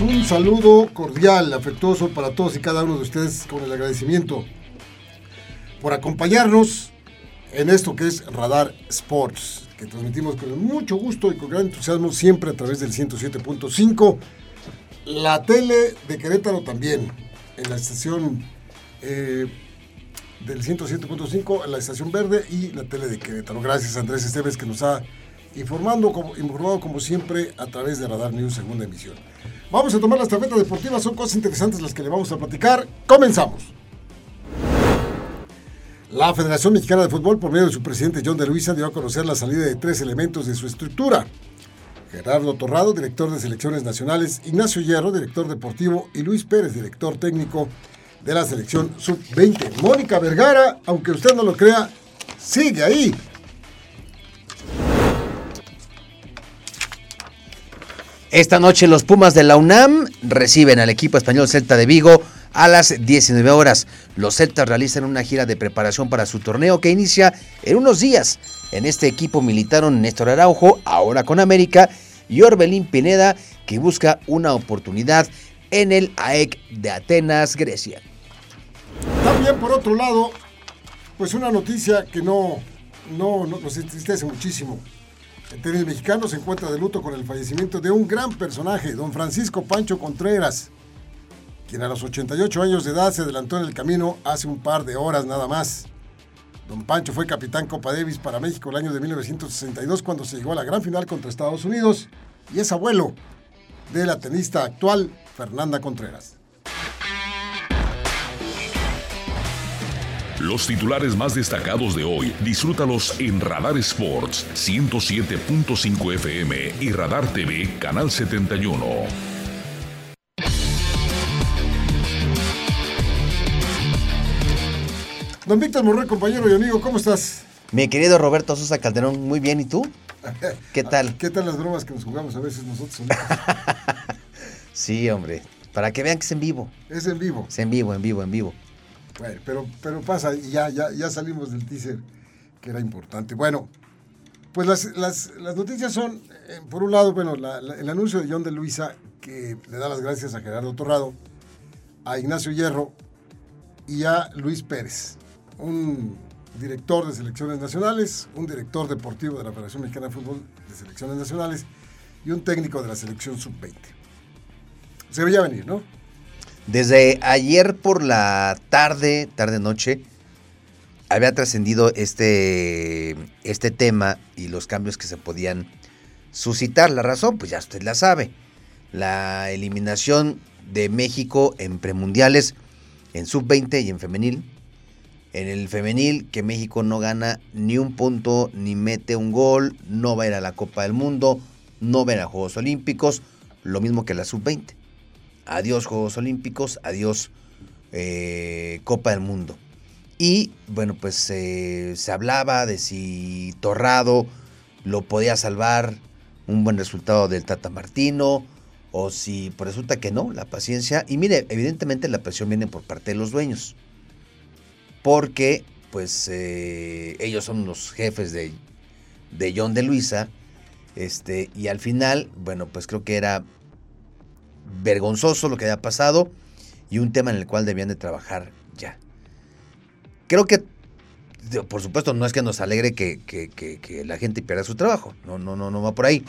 un saludo cordial, afectuoso para todos y cada uno de ustedes con el agradecimiento por acompañarnos en esto que es Radar Sports, que transmitimos con mucho gusto y con gran entusiasmo siempre a través del 107.5. La tele de Querétaro también, en la estación eh, del 107.5, en la estación verde y la tele de Querétaro. Gracias Andrés Esteves que nos ha informando informado como siempre a través de Radar News segunda emisión. Vamos a tomar la estafeta deportiva, son cosas interesantes las que le vamos a platicar. Comenzamos. La Federación Mexicana de Fútbol, por medio de su presidente John de Luisa, dio a conocer la salida de tres elementos de su estructura. Gerardo Torrado, director de selecciones nacionales, Ignacio Hierro, director deportivo, y Luis Pérez, director técnico de la selección sub-20. Mónica Vergara, aunque usted no lo crea, sigue ahí. Esta noche los Pumas de la UNAM reciben al equipo español Celta de Vigo a las 19 horas. Los Celtas realizan una gira de preparación para su torneo que inicia en unos días. En este equipo militaron Néstor Araujo, ahora con América, y Orbelín Pineda, que busca una oportunidad en el AEC de Atenas, Grecia. También por otro lado, pues una noticia que no, no, no nos entristece muchísimo. El tenis mexicano se encuentra de luto con el fallecimiento de un gran personaje, don Francisco Pancho Contreras, quien a los 88 años de edad se adelantó en el camino hace un par de horas nada más. Don Pancho fue capitán Copa Davis para México el año de 1962 cuando se llegó a la gran final contra Estados Unidos y es abuelo de la tenista actual Fernanda Contreras. Los titulares más destacados de hoy, disfrútalos en Radar Sports 107.5 FM y Radar TV Canal 71. Don Víctor Morrey, compañero y amigo, ¿cómo estás? Mi querido Roberto Sosa Calderón, muy bien, ¿y tú? ¿Qué tal? ¿Qué tal las bromas que nos jugamos a veces nosotros? sí, hombre, para que vean que es en vivo. Es en vivo. Es en vivo, en vivo, en vivo. Bueno, pero, pero pasa, ya, ya, ya salimos del teaser que era importante. Bueno, pues las, noticias son, eh, por un lado, bueno, el anuncio de John de Luisa, que le da las gracias a Gerardo Torrado, a Ignacio Hierro y a Luis Pérez un director de selecciones nacionales, un director deportivo de la Federación Mexicana de Fútbol de Selecciones Nacionales y un técnico de la selección sub-20. Se veía venir, ¿no? Desde ayer por la tarde, tarde-noche, había trascendido este, este tema y los cambios que se podían suscitar. La razón, pues ya usted la sabe. La eliminación de México en premundiales, en sub-20 y en femenil, en el femenil que México no gana ni un punto, ni mete un gol, no va a ir a la Copa del Mundo, no va a ir a Juegos Olímpicos, lo mismo que la sub-20. Adiós Juegos Olímpicos, adiós eh, Copa del Mundo. Y bueno, pues eh, se hablaba de si Torrado lo podía salvar un buen resultado del Tata Martino, o si pues resulta que no, la paciencia. Y mire, evidentemente la presión viene por parte de los dueños porque pues eh, ellos son los jefes de, de John de Luisa, este, y al final, bueno, pues creo que era vergonzoso lo que había pasado y un tema en el cual debían de trabajar ya. Creo que, por supuesto, no es que nos alegre que, que la gente pierda su trabajo, no, no, no, no va por ahí,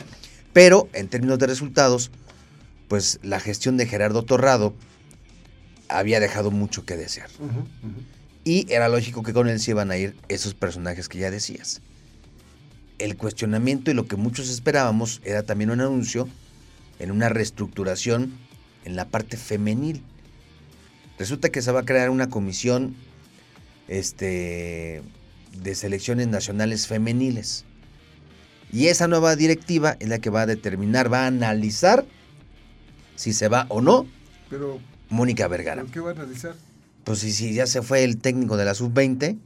pero en términos de resultados, pues la gestión de Gerardo Torrado había dejado mucho que desear. Y era lógico que con él se iban a ir esos personajes que ya decías. El cuestionamiento y lo que muchos esperábamos era también un anuncio en una reestructuración en la parte femenil. Resulta que se va a crear una comisión este, de selecciones nacionales femeniles. Y esa nueva directiva es la que va a determinar, va a analizar si se va o no Pero, Mónica Vergara. ¿Qué va a analizar? Pues si, ya se fue el técnico de la sub-20,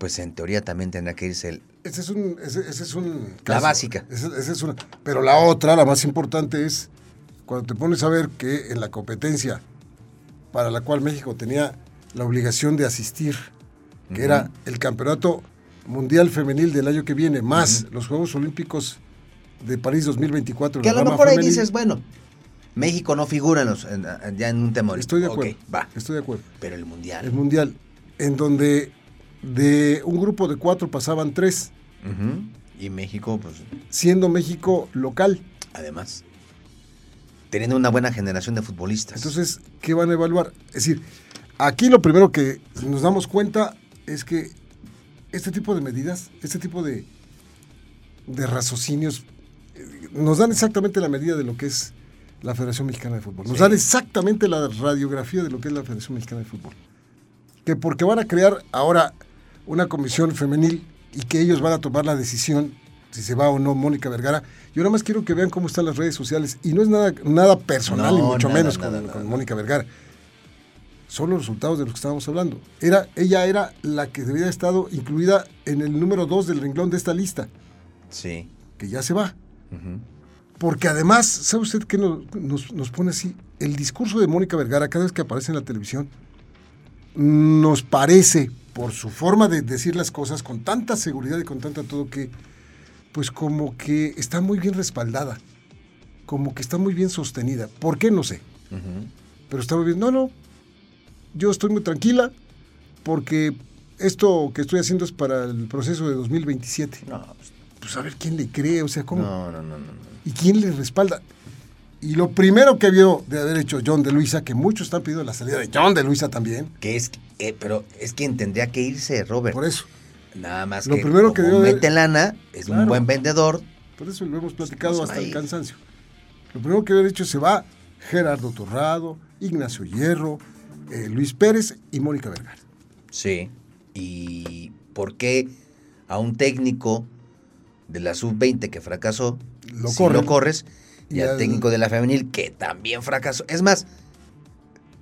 pues en teoría también tendrá que irse el... Ese es un... Ese, es un La básica. es una, pero la otra, la más importante es cuando te pones a ver que en la competencia para la cual México tenía la obligación de asistir, que era el Campeonato Mundial Femenil del año que viene, más los Juegos Olímpicos de París 2024. Que a lo mejor ahí dices, bueno, México no figura en los, en- en- ya en un olímpico. Estoy de acuerdo. va. Estoy de acuerdo. Pero el mundial. El mundial, en donde de un grupo de cuatro pasaban tres. Y México, pues, siendo México local. además. Teniendo una buena generación de futbolistas. Entonces, ¿qué van a evaluar? Es decir, aquí lo primero que nos damos cuenta es que este tipo de medidas, este tipo de, de raciocinios, eh, nos dan exactamente la medida de lo que es la Federación Mexicana de Fútbol. Nos Sí. dan exactamente la radiografía de lo que es la Federación Mexicana de Fútbol. Que porque van a crear ahora una comisión femenil y que ellos van a tomar la decisión si se va o no Mónica Vergara. Yo nada más quiero que vean cómo están las redes sociales y no es nada, nada personal, No, ni mucho nada, menos nada, con, Mónica Vergara. Son los resultados de los que estábamos hablando. Era, ella era la que debía haber estado incluida en el número 2 del renglón de esta lista, Sí. que ya se va. Porque además, ¿sabe usted qué nos, nos- nos pone así? El discurso de Mónica Vergara, cada vez que aparece en la televisión, nos parece, por su forma de decir las cosas, con tanta seguridad y con tanta todo, que pues como que está muy bien respaldada, como que está muy bien sostenida. ¿Por qué? No sé. Pero está muy bien. No, no, yo estoy muy tranquila porque esto que estoy haciendo es para el proceso de 2027. No, pues, Pues a ver quién le cree, o sea, ¿cómo? no, no, no, no. ¿Y quién le respalda? Y lo primero que vio de haber hecho John de Luisa, que muchos están pidiendo la salida de John de Luisa también, Que es, eh, pero es quien tendría que irse, Robert. por eso, Nada más Lo que primero que como mete lana, es un buen vendedor. por eso lo hemos platicado Pues, hasta el cansancio. Lo primero que haber hecho se va Gerardo Torrado, Ignacio Hierro, eh, Luis Pérez y Mónica Vergara. Sí. ¿Y por qué a un técnico de la sub-20 que fracasó, Lo si lo corres, y, al técnico de la femenil que también fracasó? Es más,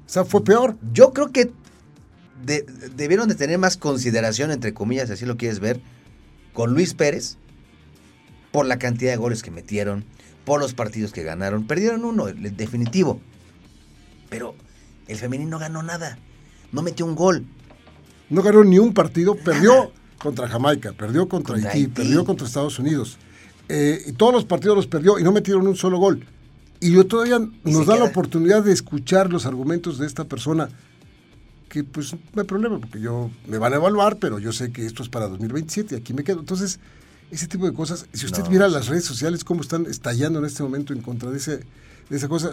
O sea, fue peor. yo creo que de- debieron de tener más consideración, entre comillas, si así lo quieres ver, con Luis Pérez, por la cantidad de goles que metieron, por los partidos que ganaron. Perdieron uno, el definitivo. Pero el femenino ganó nada. No metió un gol. No ganó ni un partido, perdió contra Jamaica, perdió contra, Contra Haití, Haití. perdió contra Estados Unidos. Eh, y todos los partidos los perdió y no metieron un solo gol. Y yo todavía Y nos da la queda. oportunidad de escuchar los argumentos de esta persona, que pues no hay problema, porque yo me van a evaluar, pero yo sé que esto es para 2027 y aquí me quedo. Entonces, ese tipo de cosas, si usted No, viera sí. las redes sociales, cómo están estallando en este momento en contra de, ese, de esa cosa,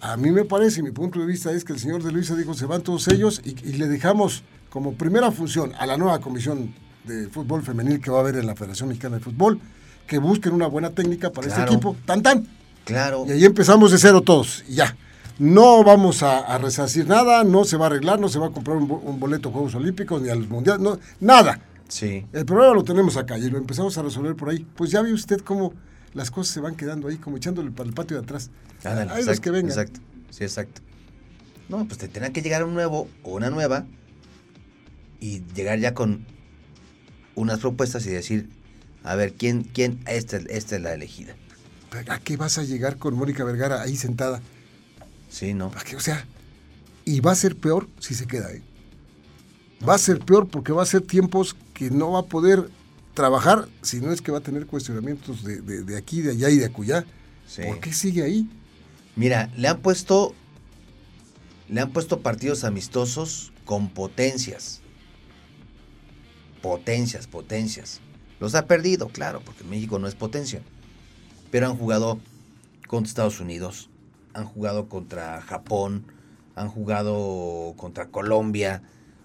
a mí me parece, mi punto de vista es que el señor de Luisa dijo, se van todos ellos y, y le dejamos como primera función a la nueva comisión de fútbol femenil que va a haber en la Federación Mexicana de Fútbol, que busquen una buena técnica para Claro. este equipo, tan tan. Claro. Y ahí empezamos de cero todos, y ya. No vamos a, a resarcir nada, no se va a arreglar, no se va a comprar un, bo- un boleto a Juegos Olímpicos ni a los Mundiales, no, nada. Sí. El problema lo tenemos acá y lo empezamos a resolver por ahí. Pues ya ve usted cómo las cosas se van quedando ahí, como echándole para el patio de atrás. Ándale, Ahí los exacto, que vengan. Exacto. Sí, exacto. No, pues te tendrá que llegar un nuevo o una nueva y llegar ya con unas propuestas y decir, a ver, ¿quién, quién, esta, esta es la elegida? ¿A qué vas a llegar con Mónica Vergara ahí sentada? Sí, ¿no? ¿A qué? O sea, y va a ser peor si se queda, ¿eh? Va a ser peor porque va a ser tiempos que no va a poder trabajar, si no es que va a tener cuestionamientos de, de- de aquí, de allá y de acullá. Sí. ¿Por qué sigue ahí? Mira, le han puesto, le han puesto partidos amistosos con potencias. Potencias, potencias. Los ha perdido, claro, porque México no es potencia. Pero han jugado contra Estados Unidos, han jugado contra Japón, han jugado contra Colombia.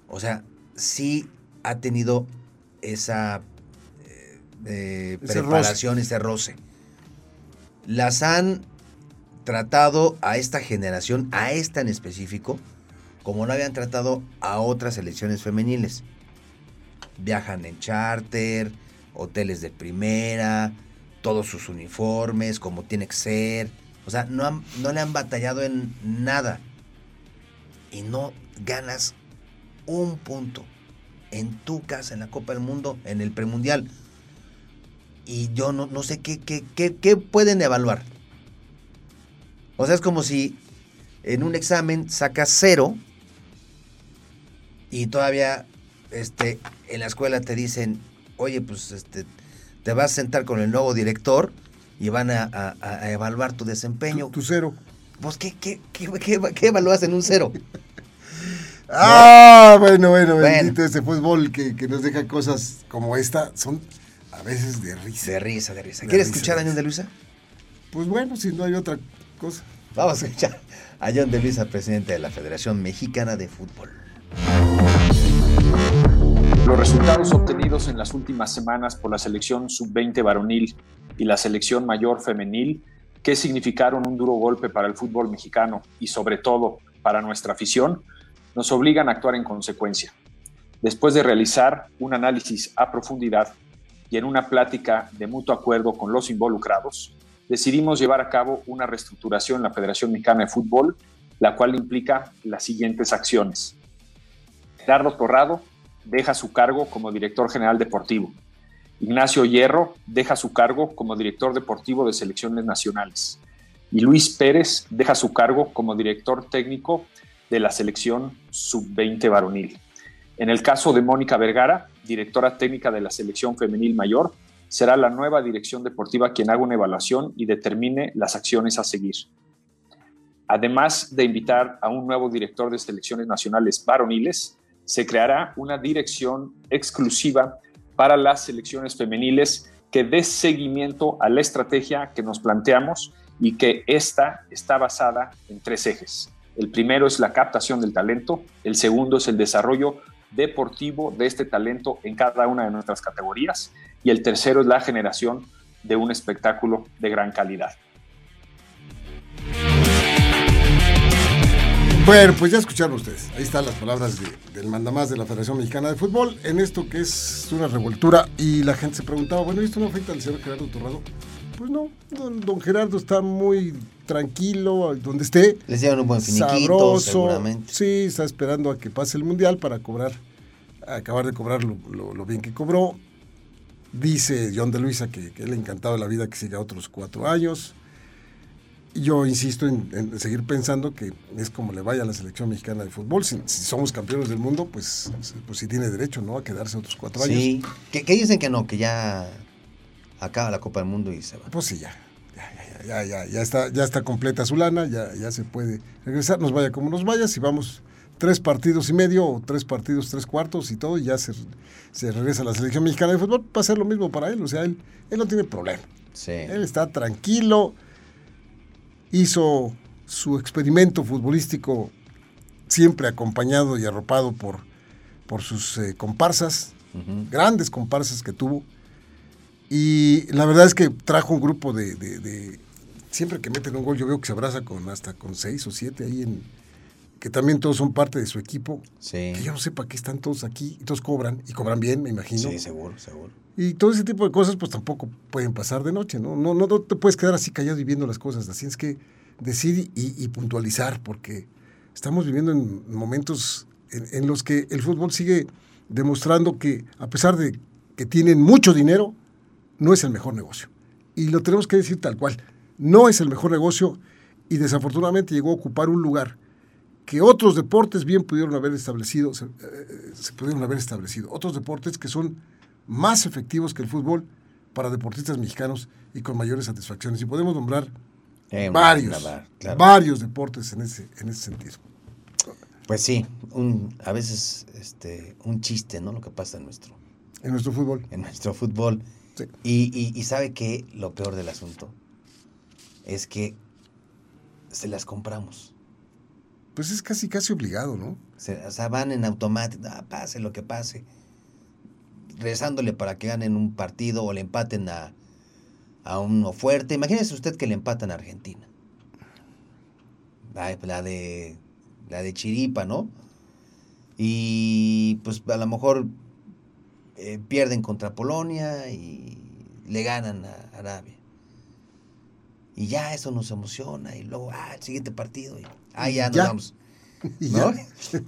O sea, sí ha tenido esa eh, eh, Ese preparación, ese roce. Las han tratado a esta generación, a esta en específico, como no habían tratado a otras selecciones femeniles. Viajan en charter, hoteles de primera, todos sus uniformes, como tiene que ser. O sea, no, han- no le han batallado en nada. Y no ganas un punto en tu casa, en la Copa del Mundo, en el premundial. Y yo no, no sé qué, qué, qué, qué pueden evaluar. O sea, es como si en un examen sacas cero y todavía este, en la escuela te dicen, oye, pues este, te vas a sentar con el nuevo director y van a, a- a evaluar tu desempeño. Tu, tu cero. ¿Vos qué, qué, qué, qué, qué evalúas en un cero? Ah, bueno, bueno, bendito este fútbol que, que, nos deja cosas como esta. Son a veces de risa. De risa, de risa. ¿Quieres escuchar a John de Luisa? Pues bueno, si no hay otra cosa. Vamos a escuchar a John de Luisa, presidente de la Federación Mexicana de Fútbol. Los resultados obtenidos en las últimas semanas por la selección sub-20 varonil y la selección mayor femenil, que significaron un duro golpe para el fútbol mexicano y sobre todo para nuestra afición, nos obligan a actuar en consecuencia. Después de realizar un análisis a profundidad y en una plática de mutuo acuerdo con los involucrados, decidimos llevar a cabo una reestructuración en la Federación Mexicana de Fútbol, la cual implica las siguientes acciones. Gerardo Torrado deja su cargo como director general deportivo. Ignacio Hierro deja su cargo como director deportivo de selecciones nacionales. Y Luis Pérez deja su cargo como director técnico de la selección sub-20 varonil. En el caso de Mónica Vergara, directora técnica de la selección femenil mayor, será la nueva dirección deportiva quien haga una evaluación y determine las acciones a seguir. Además de invitar a un nuevo director de selecciones nacionales varoniles, se creará una dirección exclusiva para las selecciones femeniles que dé seguimiento a la estrategia que nos planteamos y que esta está basada en tres ejes. El primero es la captación del talento, el segundo es el desarrollo deportivo de este talento en cada una de nuestras categorías y el tercero es la generación de un espectáculo de gran calidad. Bueno, pues ya escucharon ustedes. Ahí están las palabras del mandamás de la Federación Mexicana de Fútbol en esto que es una revoltura. Y la gente se preguntaba, bueno, ¿esto no afecta al señor Gerardo Torrado? Pues no, don, Gerardo está muy tranquilo, donde esté. Les dieron un buen finiquito, seguramente. Sí, está esperando a que pase el Mundial para cobrar, acabar de cobrar lo, bien que cobró. Dice John de Luisa que, que él encantado de la vida que siga otros cuatro años. Yo insisto en, seguir pensando que es como le vaya a la selección mexicana de fútbol. Si, somos campeones del mundo, pues, pues sí tiene derecho, ¿no? A quedarse otros cuatro años. Sí, que, dicen que no, que ya acaba la Copa del Mundo y se va. Pues sí, ya. Ya, ya, ya, está, ya está completa su lana, ya, ya se puede regresar, nos vaya como nos vaya, si vamos tres partidos y medio o tres partidos, tres cuartos y todo, y ya se, se regresa a la selección mexicana de fútbol, va a ser lo mismo para él, o sea, él, él no tiene problema. Sí. Él está tranquilo, hizo su experimento futbolístico siempre acompañado y arropado por, por sus eh, comparsas, grandes comparsas que tuvo, y la verdad es que trajo un grupo de, Siempre que meten un gol, yo veo que se abraza con hasta con seis o siete ahí en. Que también todos son parte de su equipo. Sí. Que yo no sé para qué están todos aquí. Y todos cobran. Y cobran bien, me imagino. Sí, seguro, seguro. Y todo ese tipo de cosas, pues tampoco pueden pasar de noche, ¿no? No, no, te puedes quedar así callado y viendo las cosas. Así es que decir y, puntualizar, porque estamos viviendo en momentos en los que el fútbol sigue demostrando que, a pesar de que tienen mucho dinero, no es el mejor negocio. Y lo tenemos que decir tal cual. No es el mejor negocio y desafortunadamente llegó a ocupar un lugar que otros deportes bien pudieron haber establecido, se, eh, pudieron haber establecido. Otros deportes que son más efectivos que el fútbol para deportistas mexicanos y con mayores satisfacciones. Y podemos nombrar eh, varios, varios deportes en ese, en ese sentido. Pues sí, un, a veces este, un chiste, ¿no? Lo que pasa en nuestro... En nuestro fútbol. En nuestro fútbol. Y, sabe que lo peor del asunto es que se las compramos. Pues es casi, casi obligado, ¿no? o sea, van en automático, ah, pase lo que pase. Rezándole para que ganen un partido o le empaten a, a uno fuerte. Imagínese usted que le empatan a Argentina. La, de, la de Chiripa, ¿no? Y pues a lo mejor eh, pierden contra Polonia y le ganan a Arabia. Y ya eso nos emociona y luego, ah, el siguiente partido. Y, ah, ya nos vamos.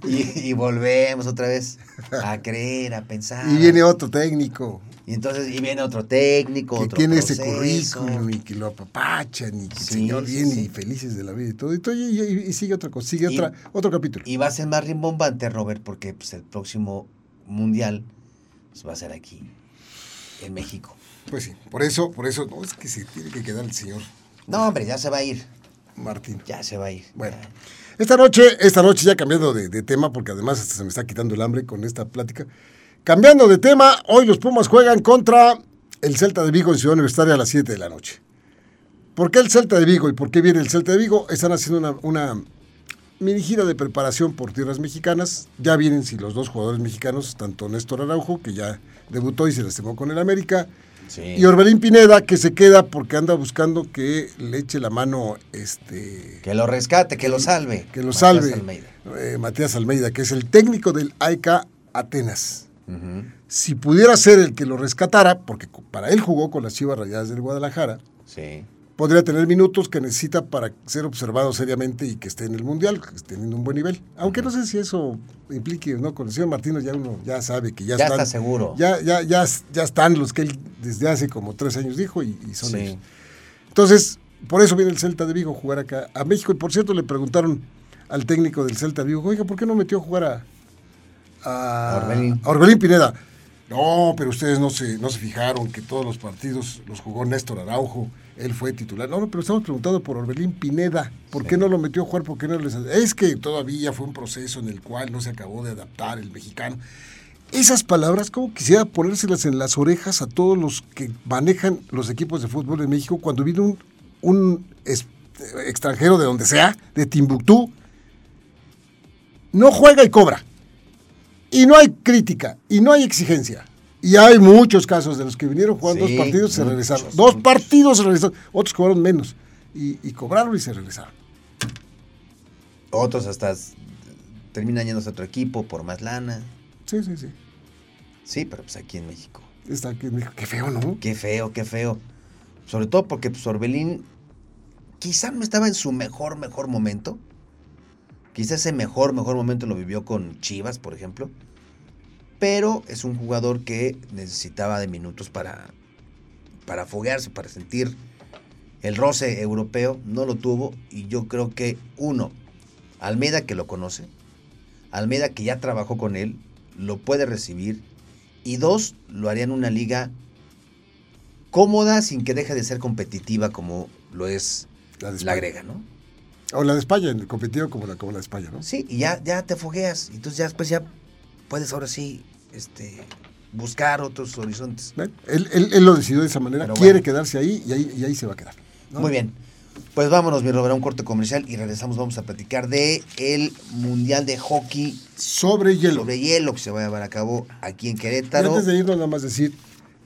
Y, volvemos otra vez a creer, a pensar. Y viene otro técnico. Y entonces, y viene otro técnico, que tiene ese currículum y que lo apapachan y que el señor viene y felices de la vida y todo. Y, sigue otra cosa, sigue otra, otro capítulo. Y va a ser más rimbombante, Robert, porque pues, el próximo mundial va a ser aquí, en México. Pues sí, por eso, por eso, no, es que se tiene que quedar el señor. No, hombre, ya se va a ir. Martín. Ya se va a ir. Bueno. Esta noche, esta noche ya cambiando de, de tema, porque además hasta se me está quitando el hambre con esta plática. Cambiando de tema, hoy los Pumas juegan contra el Celta de Vigo en Ciudad Universitaria a las 7 de la noche. ¿Por qué el Celta de Vigo y por qué viene el Celta de Vigo? Están haciendo una, una mini gira de preparación por tierras mexicanas. Ya vienen si los dos jugadores mexicanos, tanto Néstor Araujo, que ya debutó y se lastimó con el América, Sí. y Orbelín Pineda, que se queda porque anda buscando que le eche la mano este Que lo rescate, que lo salve. que lo Matías salve Almeida. eh, Matías Almeida, que es el técnico del AEK Atenas. Ujú. Si pudiera ser el que lo rescatara, porque para él jugó con las Chivas Rayadas del Guadalajara, Sí. Podría tener minutos que necesita para ser observado seriamente y que esté en el Mundial, que esté teniendo un buen nivel. Aunque no sé si eso implique o no. Con el señor Martínez ya uno ya sabe que ya, Ya están. está seguro. Ya, ya, ya, ya están los que él desde hace como tres años dijo y, y son Sí. ellos. Entonces, por eso viene el Celta de Vigo a jugar acá a México. Y por cierto, le preguntaron al técnico del Celta de Vigo, oiga, ¿por qué no metió a jugar a, a, A Orbelín. a Orbelín Pineda? No, pero ustedes no se, no se fijaron que todos los partidos los jugó Néstor Araujo, él fue titular. No, no, pero estamos preguntando por Orbelín Pineda. ¿Por qué no lo metió a jugar? ¿Por qué no les... Es que todavía fue un proceso en el cual no se acabó de adaptar el mexicano. Esas palabras, como quisiera ponérselas en las orejas a todos los que manejan los equipos de fútbol en México cuando viene un, un es- extranjero de donde sea, de Timbuktu, no juega y cobra. Y no hay crítica, y no hay exigencia. Y hay muchos casos de los que vinieron jugando Sí, dos partidos y se muchos, regresaron. Dos muchos. partidos se regresaron, otros cobraron menos. Y, y cobraron y se regresaron. Otros hasta terminan yéndose a otro equipo por más lana. Sí, sí, sí. Sí, pero pues aquí en México. Está aquí en México. Qué feo, ¿no? Qué feo, qué feo. Sobre todo porque pues, Orbelín quizá no estaba en su mejor, mejor momento. Quizá ese mejor, mejor momento lo vivió con Chivas, por ejemplo. Pero es un jugador que necesitaba de minutos para, para foguearse, para sentir el roce europeo. No lo tuvo y yo creo que uno, Almeida que lo conoce, Almeida que ya trabajó con él, lo puede recibir. Y dos, lo haría en una liga cómoda sin que deje de ser competitiva como lo es La la grega, ¿no? O la de España, en el competitivo como la, como la de España, ¿no? Sí, y ya, ya te fogueas. Entonces ya después ya puedes ahora sí este, buscar otros horizontes. Él, él- él lo decidió de esa manera, Pero quiere bueno. quedarse ahí y, ahí y ahí se va a quedar. ¿no? Muy bien. Pues vámonos, mi Robert, a un corte comercial y regresamos. Vamos a platicar de el Mundial de Hockey Sobre hielo. sobre hielo que se va a llevar a cabo aquí en Y Querétaro. antes de irnos, nada más decir,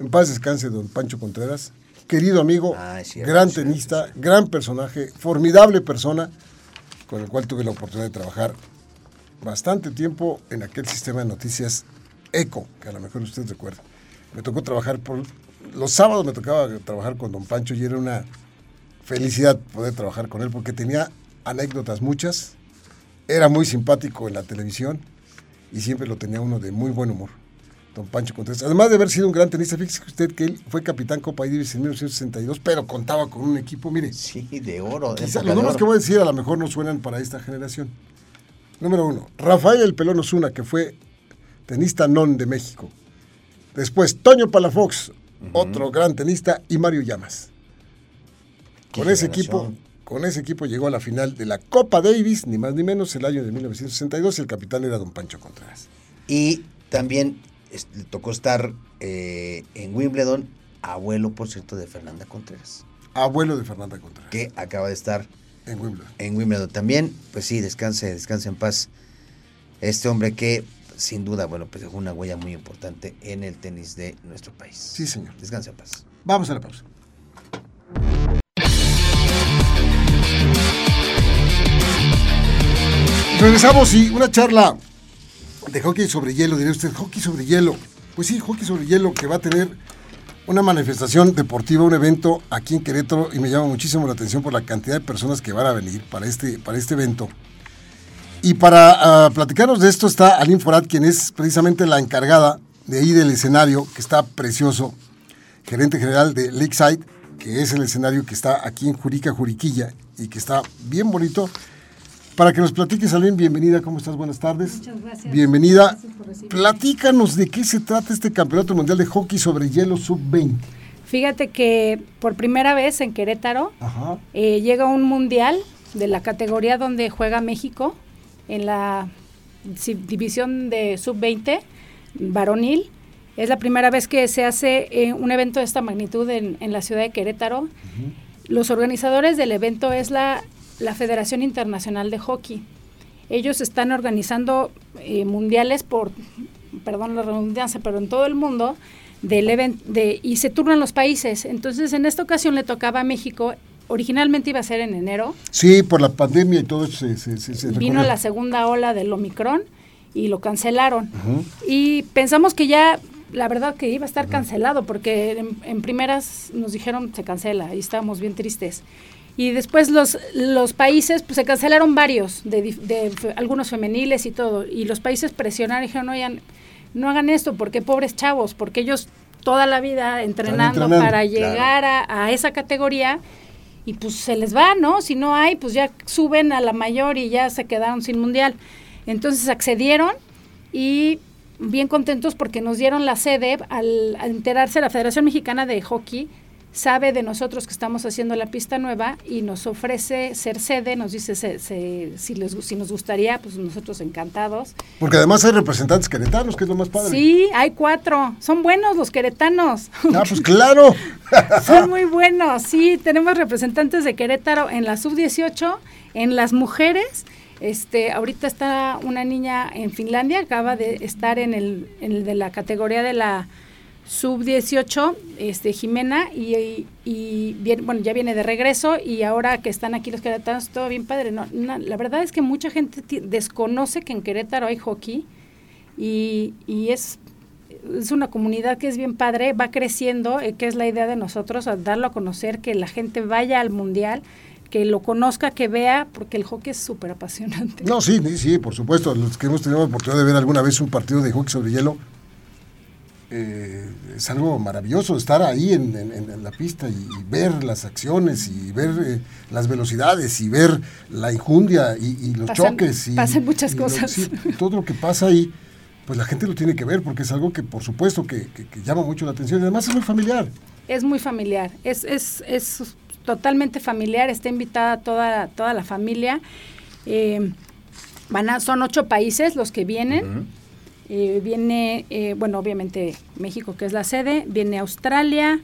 en paz descanse don Pancho Contreras, querido amigo, Ah, cierto, gran cierto, tenista, cierto. gran personaje, formidable persona, con el cual tuve la oportunidad de trabajar bastante tiempo en aquel sistema de noticias ECO, que a lo mejor usted recuerda. Me tocó trabajar por... Los sábados me tocaba trabajar con don Pancho y era una felicidad poder trabajar con él porque tenía anécdotas muchas, era muy simpático en la televisión y siempre lo tenía uno de muy buen humor. Don Pancho Contreras. Además de haber sido un gran tenista, fíjese usted que él fue capitán Copa Davis en 1962, pero contaba con un equipo, mire, Sí, de oro. de quizá los números que voy a decir a lo mejor no suenan para esta generación. Número uno, Rafael El Pelón Osuna, que fue tenista non de México. Después, Toño Palafox, otro gran tenista, y Mario Llamas. Con ese generación. equipo, con ese equipo llegó a la final de la Copa Davis, ni más ni menos, el año de 1962, y el capitán era don Pancho Contreras. Y también es- le tocó estar eh, en Wimbledon, abuelo, por cierto, de Fernanda Contreras, Abuelo de Fernanda Contreras. que acaba de estar En Wimbledon. en Wimbledon también. Pues sí, descanse, descanse en paz. Este hombre que, sin duda, bueno, pues dejó una huella muy importante en el tenis de nuestro país. Sí, señor. Descanse en paz. Vamos a la pausa. Regresamos y una charla de hockey sobre hielo, diría usted, hockey sobre hielo. Pues sí, hockey sobre hielo que va a tener una manifestación deportiva, un evento aquí en Querétaro y me llama muchísimo la atención por la cantidad de personas que van a venir para este, para este evento. Y para ah, platicarnos de esto está Aline Forat, quien es precisamente la encargada de ahí del escenario, que está precioso, gerente general de Lakeside, que es el escenario que está aquí en Jurica, Juriquilla, y que está bien bonito. Para que nos platiques, Aline, bienvenida, ¿cómo estás? Buenas tardes. Muchas gracias. Bienvenida. Gracias. Platícanos de qué se trata este Campeonato Mundial de Hockey sobre Hielo Sub-20. Fíjate que por primera vez en Querétaro eh, llega un mundial de la categoría donde juega México, en la división de sub-20 varonil. Es la primera vez que se hace eh, un evento de esta magnitud en, la ciudad de Querétaro. Los organizadores del evento es la, la, Federación Internacional de Hockey. Ellos están organizando eh, mundiales por, perdón la redundancia, pero en todo el mundo, del event, de, y se turnan los países. Entonces, en esta ocasión le tocaba a México originalmente iba a ser en enero. Sí, por la pandemia y todo se, se, Vino la segunda ola del Omicron y lo cancelaron. Y pensamos que ya, la verdad que iba a estar cancelado, porque en, primeras nos dijeron se cancela y estábamos bien tristes. Y después los, los países, pues se cancelaron varios, de, algunos femeniles y todo. Y los países presionaron y dijeron, oigan, no hagan esto, porque pobres chavos, porque ellos toda la vida entrenando, para llegar a esa categoría y pues se les va, ¿no? Si no hay, pues ya suben a la mayor y ya se quedaron sin mundial. Entonces accedieron y bien contentos porque nos dieron la sede al, enterarse la Federación Mexicana de Hockey sabe de nosotros que estamos haciendo la pista nueva y nos ofrece ser sede, nos dice si, les, si nos gustaría, pues nosotros encantados. Porque además hay representantes queretanos, que es lo más padre. Sí, hay cuatro, son buenos los queretanos. Ah, pues claro. son muy buenos, sí, tenemos representantes de Querétaro en la sub-18, en las mujeres. Este, ahorita está una niña en Finlandia, acaba de estar en el, en el de la categoría de la sub-18, este, Jimena, y, y, bien, bueno, ya viene de regreso y ahora que están aquí los queretanos, todo bien padre. No, la verdad es que mucha gente desconoce que en Querétaro hay hockey y, y es, es una comunidad que es bien padre, va creciendo, eh, que es la idea de nosotros, darlo a conocer, que la gente vaya al mundial que lo conozca, que vea, porque el hockey es súper apasionante. No, sí, sí, por supuesto. Los que hemos tenido la oportunidad de ver alguna vez un partido de hockey sobre hielo, eh, es algo maravilloso estar ahí en, la pista y, ver las acciones y ver eh, las velocidades y ver la injundia y, los choques. Y, pasan muchas cosas. todo lo que pasa ahí, pues la gente lo tiene que ver porque es algo que por supuesto que, llama mucho la atención y además es muy familiar. Es muy familiar, es, es, es totalmente familiar, está invitada toda, toda la familia. Eh, van son ocho países los que vienen. Eh, viene, eh, bueno, obviamente México, que es la sede, viene Australia,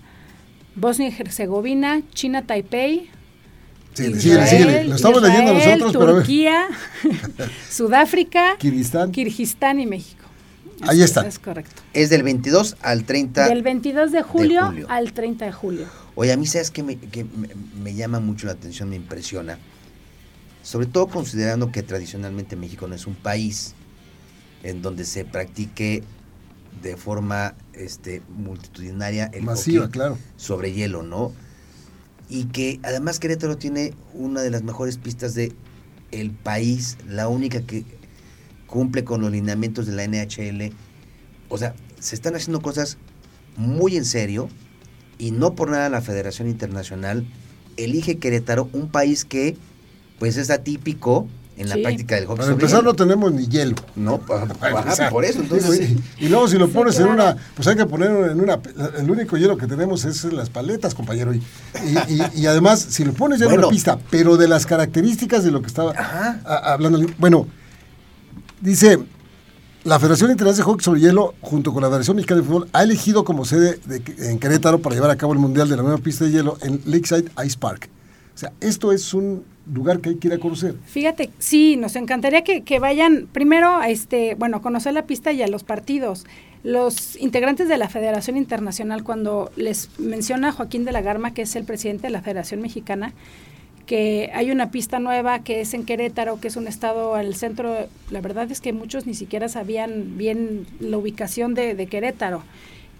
Bosnia y Herzegovina, China, Taipei. Sí, Israel, Lo estamos leyendo nosotros, Turquía, Sudáfrica, Kirguistán. y México. Ahí está. Es correcto. Es del 22 al 30 Del 22 de julio, al 30 de julio. Oye, a mí sabes que, me, que me llama mucho la atención, me impresiona. Sobre todo considerando que tradicionalmente México no es un país en donde se practique de forma este, multitudinaria el Masiva, claro. sobre hielo, ¿no? Y que además Querétaro tiene una de las mejores pistas de el país, la única que cumple con los lineamientos de la NHL. O sea, se están haciendo cosas muy en serio y no por nada la Federación Internacional elige Querétaro, un país que pues es atípico en la práctica del hockey. Para empezar no tenemos ni hielo. No, por eso. Entonces, y, luego si lo pones en una, pues hay que ponerlo en una, el único hielo que tenemos es las paletas, compañero. Y, y, además, si lo pones ya en una pista, pero de las características de lo que estaba hablando, bueno, dice, la Federación Internacional de Hockey sobre Hielo, junto con la Federación Mexicana de Fútbol, ha elegido como sede en Querétaro para llevar a cabo el Mundial de la nueva pista de hielo en Lakeside Ice Park. O sea, esto es un lugar que hay que conocer. Fíjate, sí, nos encantaría que, vayan primero a este, bueno, conocer la pista y a los partidos. Los integrantes de la Federación Internacional, cuando les menciona Joaquín de la Garma, que es el presidente de la Federación Mexicana, que hay una pista nueva que es en Querétaro, que es un estado al centro, la verdad es que muchos ni siquiera sabían bien la ubicación de, de Querétaro.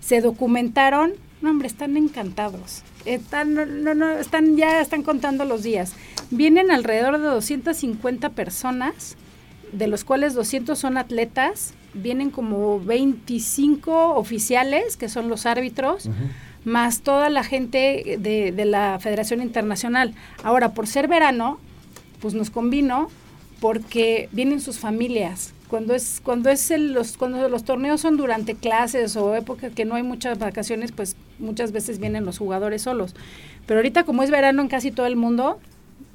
Se documentaron, no hombre, están encantados. Están, no, no, están, ya están contando los días. Vienen alrededor de 250 personas, de los cuales 200 son atletas, vienen como 25 oficiales, que son los árbitros, más toda la gente de, de la Federación Internacional. Ahora, por ser verano, pues nos convino porque vienen sus familias, cuando es cuando es los cuando los torneos son durante clases o época que no hay muchas vacaciones pues muchas veces vienen los jugadores solos. Pero ahorita como es verano en casi todo el mundo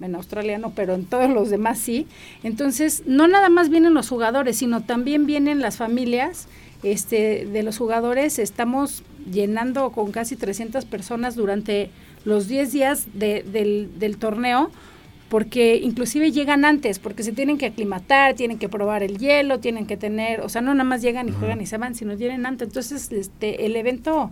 en Australia no, pero en todos los demás sí. Entonces, no nada más vienen los jugadores, sino también vienen las familias este, de los jugadores. Estamos llenando con casi 300 personas durante los 10 días del, del torneo porque inclusive llegan antes, porque se tienen que aclimatar, tienen que probar el hielo, tienen que tener, o sea, no nada más llegan y juegan y se van, sino vienen antes. Entonces, este, el evento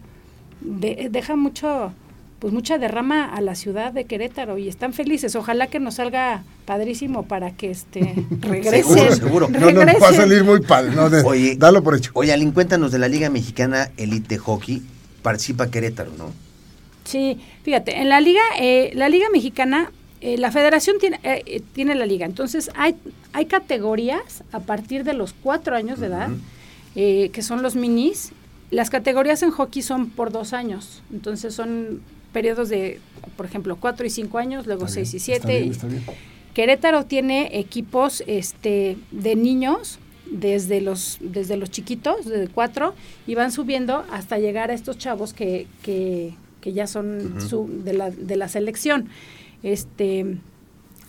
deja mucho, pues mucha derrama a la ciudad de Querétaro y están felices. Ojalá que nos salga padrísimo para que este regresen. seguro, seguro. No, no, va a salir muy padre. No, de, Oye, dalo por hecho. Oye, Alin, cuéntanos de la Liga Mexicana Elite Hockey. Participa Querétaro, ¿no? Sí, fíjate, en la liga, eh, la liga mexicana, eh, la federación tiene, eh, tiene la liga, entonces hay, hay categorías a partir de los cuatro años de edad, eh, que son los minis. Las categorías en hockey son por dos años, entonces son periodos de, por ejemplo, cuatro y cinco años, luego Está seis bien, y siete. está bien, está bien. Querétaro tiene equipos este, de niños desde los, desde los chiquitos, desde cuatro, y van subiendo hasta llegar a estos chavos que, que, que ya son su, de, la, de la selección. Este,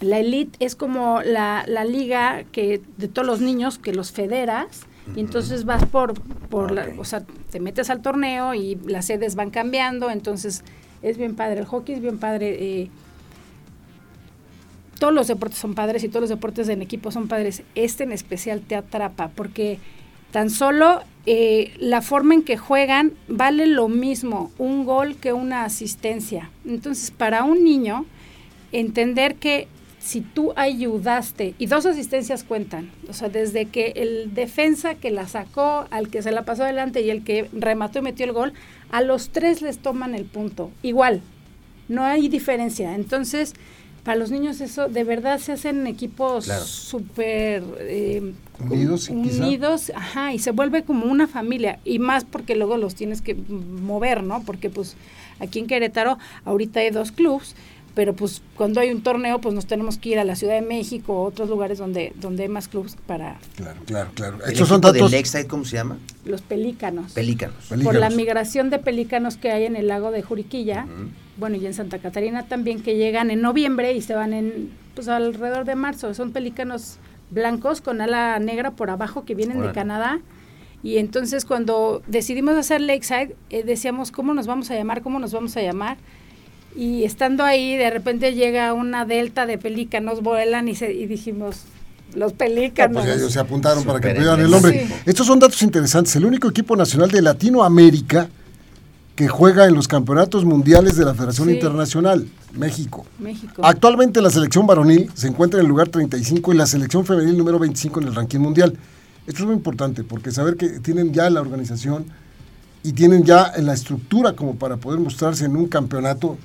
la elite es como la, la liga que de todos los niños que los federas y entonces vas por, por la, o sea, te metes al torneo y las sedes van cambiando, entonces es bien padre, el hockey es bien padre. eh, todos los deportes son padres y todos los deportes en equipo son padres. Este en especial te atrapa porque tan solo eh, la forma en que juegan vale lo mismo un gol que una asistencia. Entonces, para un niño, entender que si tú ayudaste, y dos asistencias cuentan, o sea, desde que el defensa que la sacó, al que se la pasó adelante y el que remató y metió el gol, a los tres les toman el punto. Igual, no hay diferencia. Entonces, para los niños eso de verdad se hacen equipos Claro. súper eh, Unidos, unidos, ajá, y se vuelve como una familia y más porque luego los tienes que mover, ¿no? Porque pues aquí en Querétaro ahorita hay dos clubs, pero pues cuando hay un torneo pues nos tenemos que ir a la Ciudad de México o otros lugares donde donde hay más clubs para Claro, claro, claro. ¿El Estos son datos. del Lakeside, ¿cómo se llama? los pelícanos. Pelícanos. Pelícanos. por la migración de pelícanos que hay en el lago de Juriquilla, bueno, y en Santa Catarina también, que llegan en noviembre y se van en, pues alrededor de marzo. Son pelícanos blancos con ala negra por abajo que vienen de. Canadá. Y entonces cuando decidimos hacer Lakeside, eh, decíamos, ¿cómo nos vamos a llamar? ¿Cómo nos vamos a llamar? Y estando ahí, de repente llega una delta de pelícanos, vuelan y, se, y dijimos, los Ah, pelícanos. pues ya ellos se apuntaron para que pudieran el nombre. Sí. Estos son datos interesantes. El único equipo nacional de Latinoamérica que juega en los campeonatos mundiales de la Federación Sí. Internacional, México. México. Actualmente la selección varonil se encuentra en el lugar 35 y la selección femenil número 25 en el ranking mundial. Esto es muy importante porque saber que tienen ya la organización y tienen ya la estructura como para poder mostrarse en un campeonato,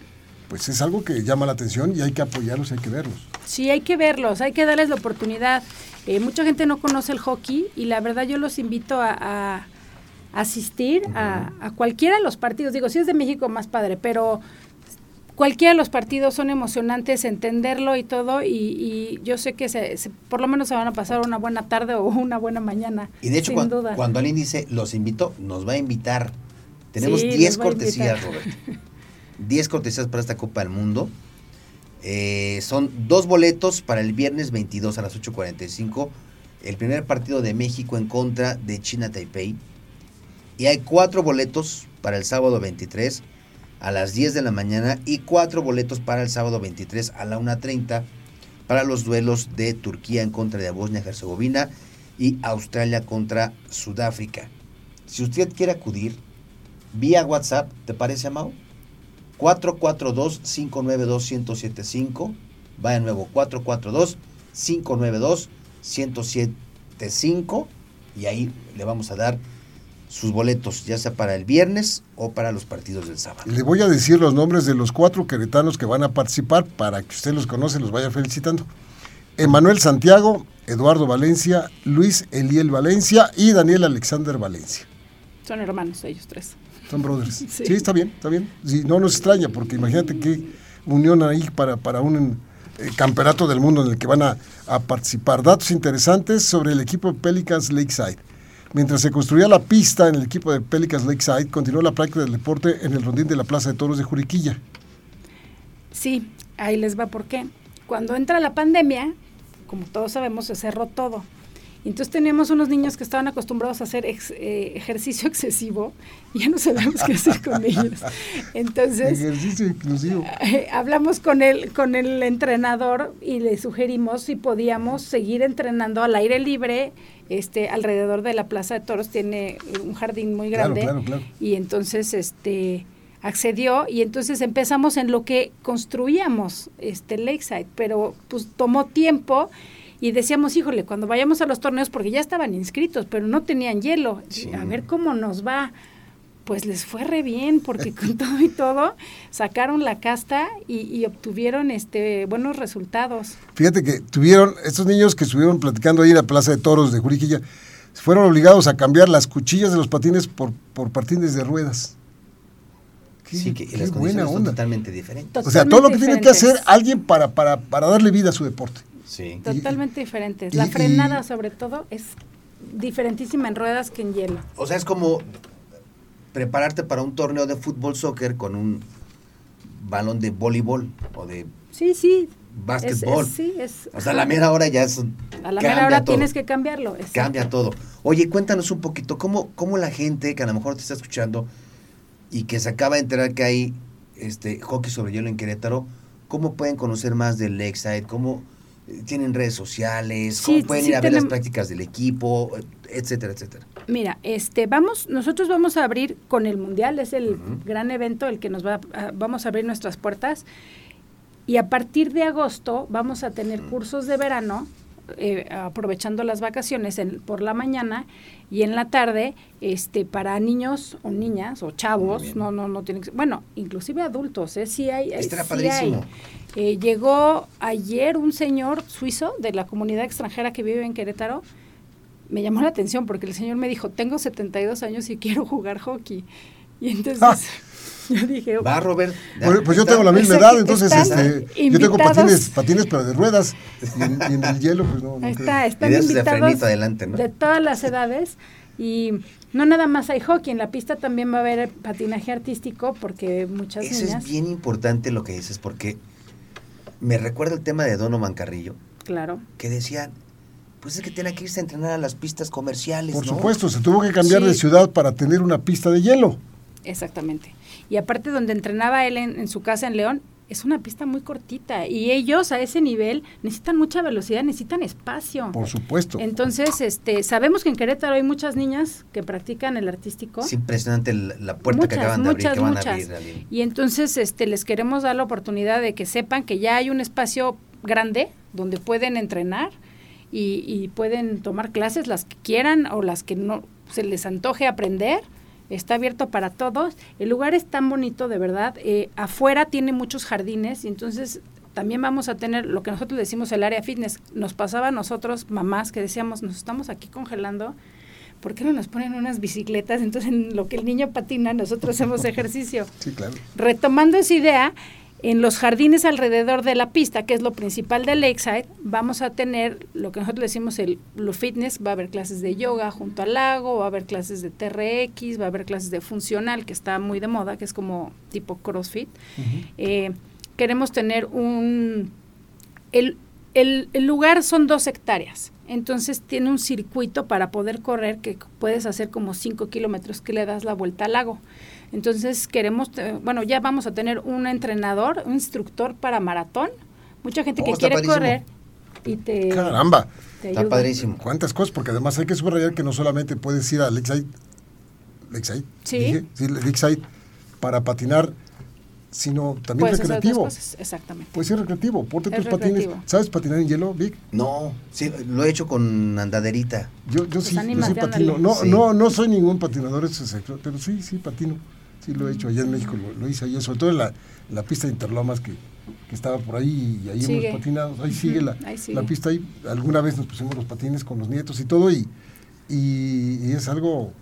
pues es algo que llama la atención y hay que apoyarlos, hay que verlos. Sí, hay que verlos, hay que darles la oportunidad. Eh, mucha gente no conoce el hockey y la verdad yo los invito a, a asistir a, a cualquiera de los partidos. Digo, si es de México, más padre, pero cualquiera de los partidos son emocionantes, entenderlo y todo. Y, y yo sé que se, se- por lo menos se van a pasar una buena tarde o una buena mañana. Y de hecho, sin cuan- duda. cuando alguien dice los invito, nos va a invitar. Tenemos Sí, 10 nos va a cortesías, invitar. Robert. 10 cortesías para esta Copa del Mundo. Eh, son dos boletos para el viernes 22 a las 8.45. El primer partido de México en contra de China Taipei. Y hay cuatro boletos para el sábado 23 a las 10 de la mañana y cuatro boletos para el sábado 23 a la 1.30 para los duelos de Turquía en contra de Bosnia-Herzegovina y Australia contra Sudáfrica. Si usted quiere acudir vía WhatsApp, ¿te parece, Mau? 442-592-1075. Va de nuevo, 442-592-1075. Y ahí le vamos a dar sus boletos, ya sea para el viernes o para los partidos del sábado. Le voy a decir los nombres de los cuatro queretanos que van a participar para que usted los conoce y los vaya felicitando. Emanuel Santiago, Eduardo Valencia, Luis Eliel Valencia y Daniel Alexander Valencia. Son hermanos ellos tres. Son brothers. Sí, Sí. está bien, está bien. Sí, no nos extraña, porque imagínate qué unión ahí para, para un eh, campeonato del mundo en el que van a, a participar. Datos interesantes sobre el equipo de Pelicans Lakeside. Mientras se construía la pista en el equipo de Pelicans Lakeside, continuó la práctica del deporte en el rondín de la Plaza de Toros de Juriquilla. Sí, ahí les va por qué. cuando entra la pandemia, como todos sabemos, se cerró todo. Entonces teníamos unos niños que estaban acostumbrados a hacer eh, ejercicio excesivo y ya no sabíamos qué hacer con ellos. Entonces, ejercicio inclusivo. Eh, hablamos con el, con el entrenador y le sugerimos si podíamos seguir entrenando al aire libre. Este, alrededor de la Plaza de Toros tiene un jardín muy grande. Claro, claro, claro. Y entonces, este accedió y entonces empezamos en lo que construíamos este Lakeside, pero pues tomó tiempo y decíamos, híjole, cuando vayamos a los torneos, porque ya estaban inscritos, pero no tenían hielo, a ver cómo nos va. Pues les fue re bien, porque con todo y todo sacaron la casta y, obtuvieron este buenos resultados. Fíjate que tuvieron, estos niños que estuvieron platicando ahí en la Plaza de Toros de Juriquilla, fueron obligados a cambiar las cuchillas de los patines por, por patines de ruedas. sí, que las condiciones son totalmente diferentes. o sea, todo lo que tiene que hacer alguien para, para, para darle vida a su deporte. Totalmente diferentes. La frenada, sobre todo, es diferentísima en ruedas que en hielo. O sea, es como prepararte para un torneo de fútbol soccer con un balón de voleibol o de sí sí básquetbol. sí, es, o sea, a la mera hora ya es a la mera hora tienes que cambiarlo. Cambia todo. Oye, cuéntanos un poquito cómo cómo la gente que a lo mejor te está escuchando y que se acaba de enterar que hay este hockey sobre hielo en Querétaro, cómo pueden conocer más del Lakeside, cómo tienen redes sociales, cómo pueden ir a ver las prácticas del equipo, etcétera, etcétera. Mira, este, vamos, nosotros vamos a abrir con el mundial, es el gran evento el que nos va, a, vamos a abrir nuestras puertas. Y a partir de agosto vamos a tener cursos de verano eh, aprovechando las vacaciones en, por la mañana y en la tarde este para niños o niñas o chavos no no no tienen que bueno inclusive adultos ¿eh? sí hay, Estará padrísimo. Eh, llegó ayer un señor suizo de la comunidad extranjera que vive en Querétaro me llamó la atención porque el señor me dijo tengo 72 años y quiero jugar hockey y entonces. Yo dije, va Robert. Pues, yo tengo la misma edad, entonces este, yo tengo patines, patines pero de ruedas y en, el hielo pues no. no está, están invitados de, adelante, ¿no? de todas las edades y no nada más hay hockey, en la pista también va a haber patinaje artístico porque muchas Eso es bien importante lo que dices porque me recuerda el tema de Dono Mancarrillo. Claro. Que decían, pues es que tiene que irse a entrenar a las pistas comerciales. Por supuesto, se tuvo que cambiar de ciudad para tener una pista de hielo. Exactamente. Y aparte donde entrenaba él en, su casa en León, es una pista muy cortita y ellos a ese nivel necesitan mucha velocidad, necesitan espacio. Por supuesto. Entonces, este, sabemos que en Querétaro hay muchas niñas que practican el artístico. Es impresionante la puerta que acaban de abrir, que van a abrir. Y entonces, este, les queremos dar la oportunidad de que sepan que ya hay un espacio grande donde pueden entrenar y, y pueden tomar clases las que quieran o las que no se les antoje aprender está abierto para todos. El lugar es tan bonito, de verdad. Eh, afuera tiene muchos jardines y entonces también vamos a tener lo que nosotros decimos el área fitness. Nos pasaba a nosotros, mamás, que decíamos, nos estamos aquí congelando. ¿Por qué no nos ponen unas bicicletas? Entonces, en lo que el niño patina, nosotros hacemos ejercicio. Sí, claro. Retomando esa idea, en los jardines alrededor de la pista, que es lo principal de Lakeside, vamos a tener lo que nosotros decimos el lo fitness, va a haber clases de yoga junto al lago, va a haber clases de TRX, va a haber clases de funcional, que está muy de moda, que es como tipo CrossFit. Eh, queremos tener un... El, el, el lugar son dos hectáreas, entonces tiene un circuito para poder correr que puedes hacer como 5 kilómetros que le das la vuelta al lago. Entonces queremos, bueno, ya vamos a tener un entrenador, un instructor para maratón, mucha gente que oh, quiere correr y te... Caramba. está padrísimo. ¿Cuántas cosas? Porque además hay que subrayar que no solamente puedes ir a Lakeside, Lakeside, sí, sí Lakeside, para patinar sino también recreativo. exactamente. Puede ser recreativo, ponte tus patines. ¿Sabes patinar en hielo, Vic? No, sí, lo he hecho con andaderita. Yo, yo pues sí, yo sí patino. No, no, no soy ningún patinador, pero sí, sí, patino. Sí, lo he hecho allá en México, lo, hice allá, sobre todo en la, la pista de Interlomas que, que, estaba por ahí y ahí hemos patinado. Ahí sigue, la, la pista ahí. Alguna vez nos pusimos los patines con los nietos y todo y, y, es algo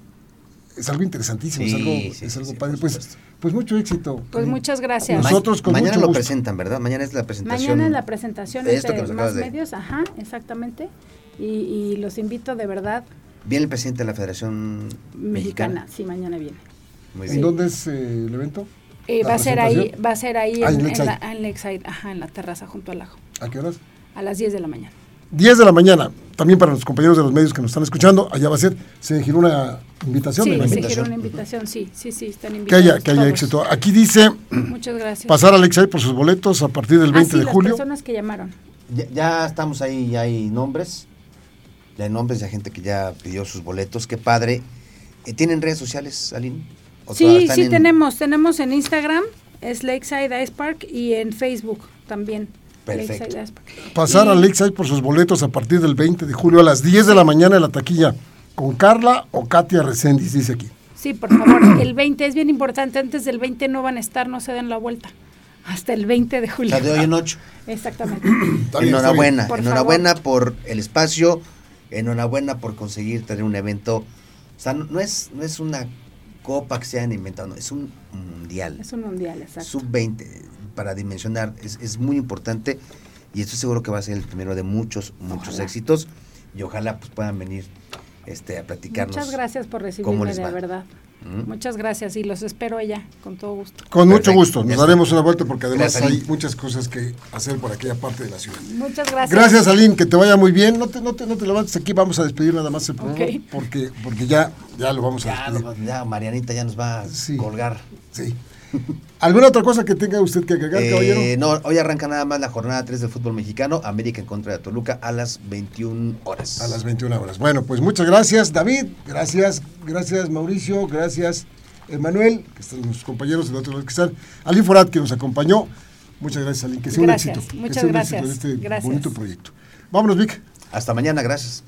es algo interesantísimo, es algo, es algo padre. Pues pues mucho éxito. Pues muchas gracias. Nosotros con Mañana lo presentan, ¿verdad? Mañana es la presentación. Mañana es la presentación de esto más medios, ajá, exactamente. Y, los invito de verdad. ¿Viene el presidente de la Federación Mexicana? Sí, mañana viene. ¿En dónde es eh, el evento? Eh, va a ser ahí, va a ser ahí ah, en, en, la, en, ajá, en la terraza junto al lago. ¿A qué horas? A las 10 de la mañana. 10 de la mañana, también para los compañeros de los medios que nos están escuchando, allá va a ser, se giró una invitación. Sí, me se imagino. giró una invitación, sí, sí, sí, están Que invitados. haya, que haya todos. éxito. Aquí dice Muchas gracias. pasar a Alexei por sus boletos a partir del Ah, 20 sí, de las julio. personas que llamaron. Ya, ya estamos ahí, ya hay nombres. Ya hay nombres, ya hay gente que ya pidió sus boletos. Qué padre. Eh, ¿Tienen redes sociales, Aline? ¿O Sí, sí en- tenemos. Tenemos en Instagram, es Lakeside Ice Park, y en Facebook también. Perfecto. Lakeside Ice Park. Pasar Y- a Alexei por sus boletos a partir del 20 de julio a las 10 de la mañana en la taquilla con Carla o Katia Reséndiz, dice aquí. Sí, por favor, el 20 es bien importante. Antes del 20 no van a estar, no se den la vuelta. Hasta el 20 de O julio. sea, de hoy en ocho. Exactamente. Está bien, enhorabuena, Por enhorabuena por el espacio, enhorabuena por conseguir tener un evento. O sea, no, no es, no es una copa que se hayan inventado, no, es un mundial. es un mundial, exacto. Sub-20, para dimensionar, es, es muy importante y estoy seguro que va a ser el primero de muchos, muchos Ojalá. éxitos y ojalá pues puedan venir este, a platicarnos. Muchas gracias por recibirme, de verdad. Muchas gracias y los espero allá, con todo gusto. Con mucho gusto, nos daremos una vuelta porque además Gracias, hay muchas cosas que hacer por aquella parte de la ciudad. Muchas gracias. Gracias, Aline, que te vaya muy bien. No te, no te, no te levantes aquí, vamos a despedir nada más el programa porque, porque ya, ya lo vamos a despedir. ya Marianita ya nos va a Sí. colgar. Sí. ¿Alguna otra cosa que tenga usted que agregar, Eh, caballero? no, hoy arranca nada más la jornada 3 del fútbol mexicano, América en contra de Toluca a las 21 horas. A las 21 horas. Bueno, pues muchas gracias, David. Gracias, gracias, Mauricio. Gracias, Emanuel, que están los compañeros del otro lado que están. Ali Forat, que nos acompañó. Muchas gracias, Ali. Que sea Gracias, un éxito. que muchas un gracias. éxito de este Gracias. bonito proyecto. Vámonos, Vic. Hasta mañana, gracias.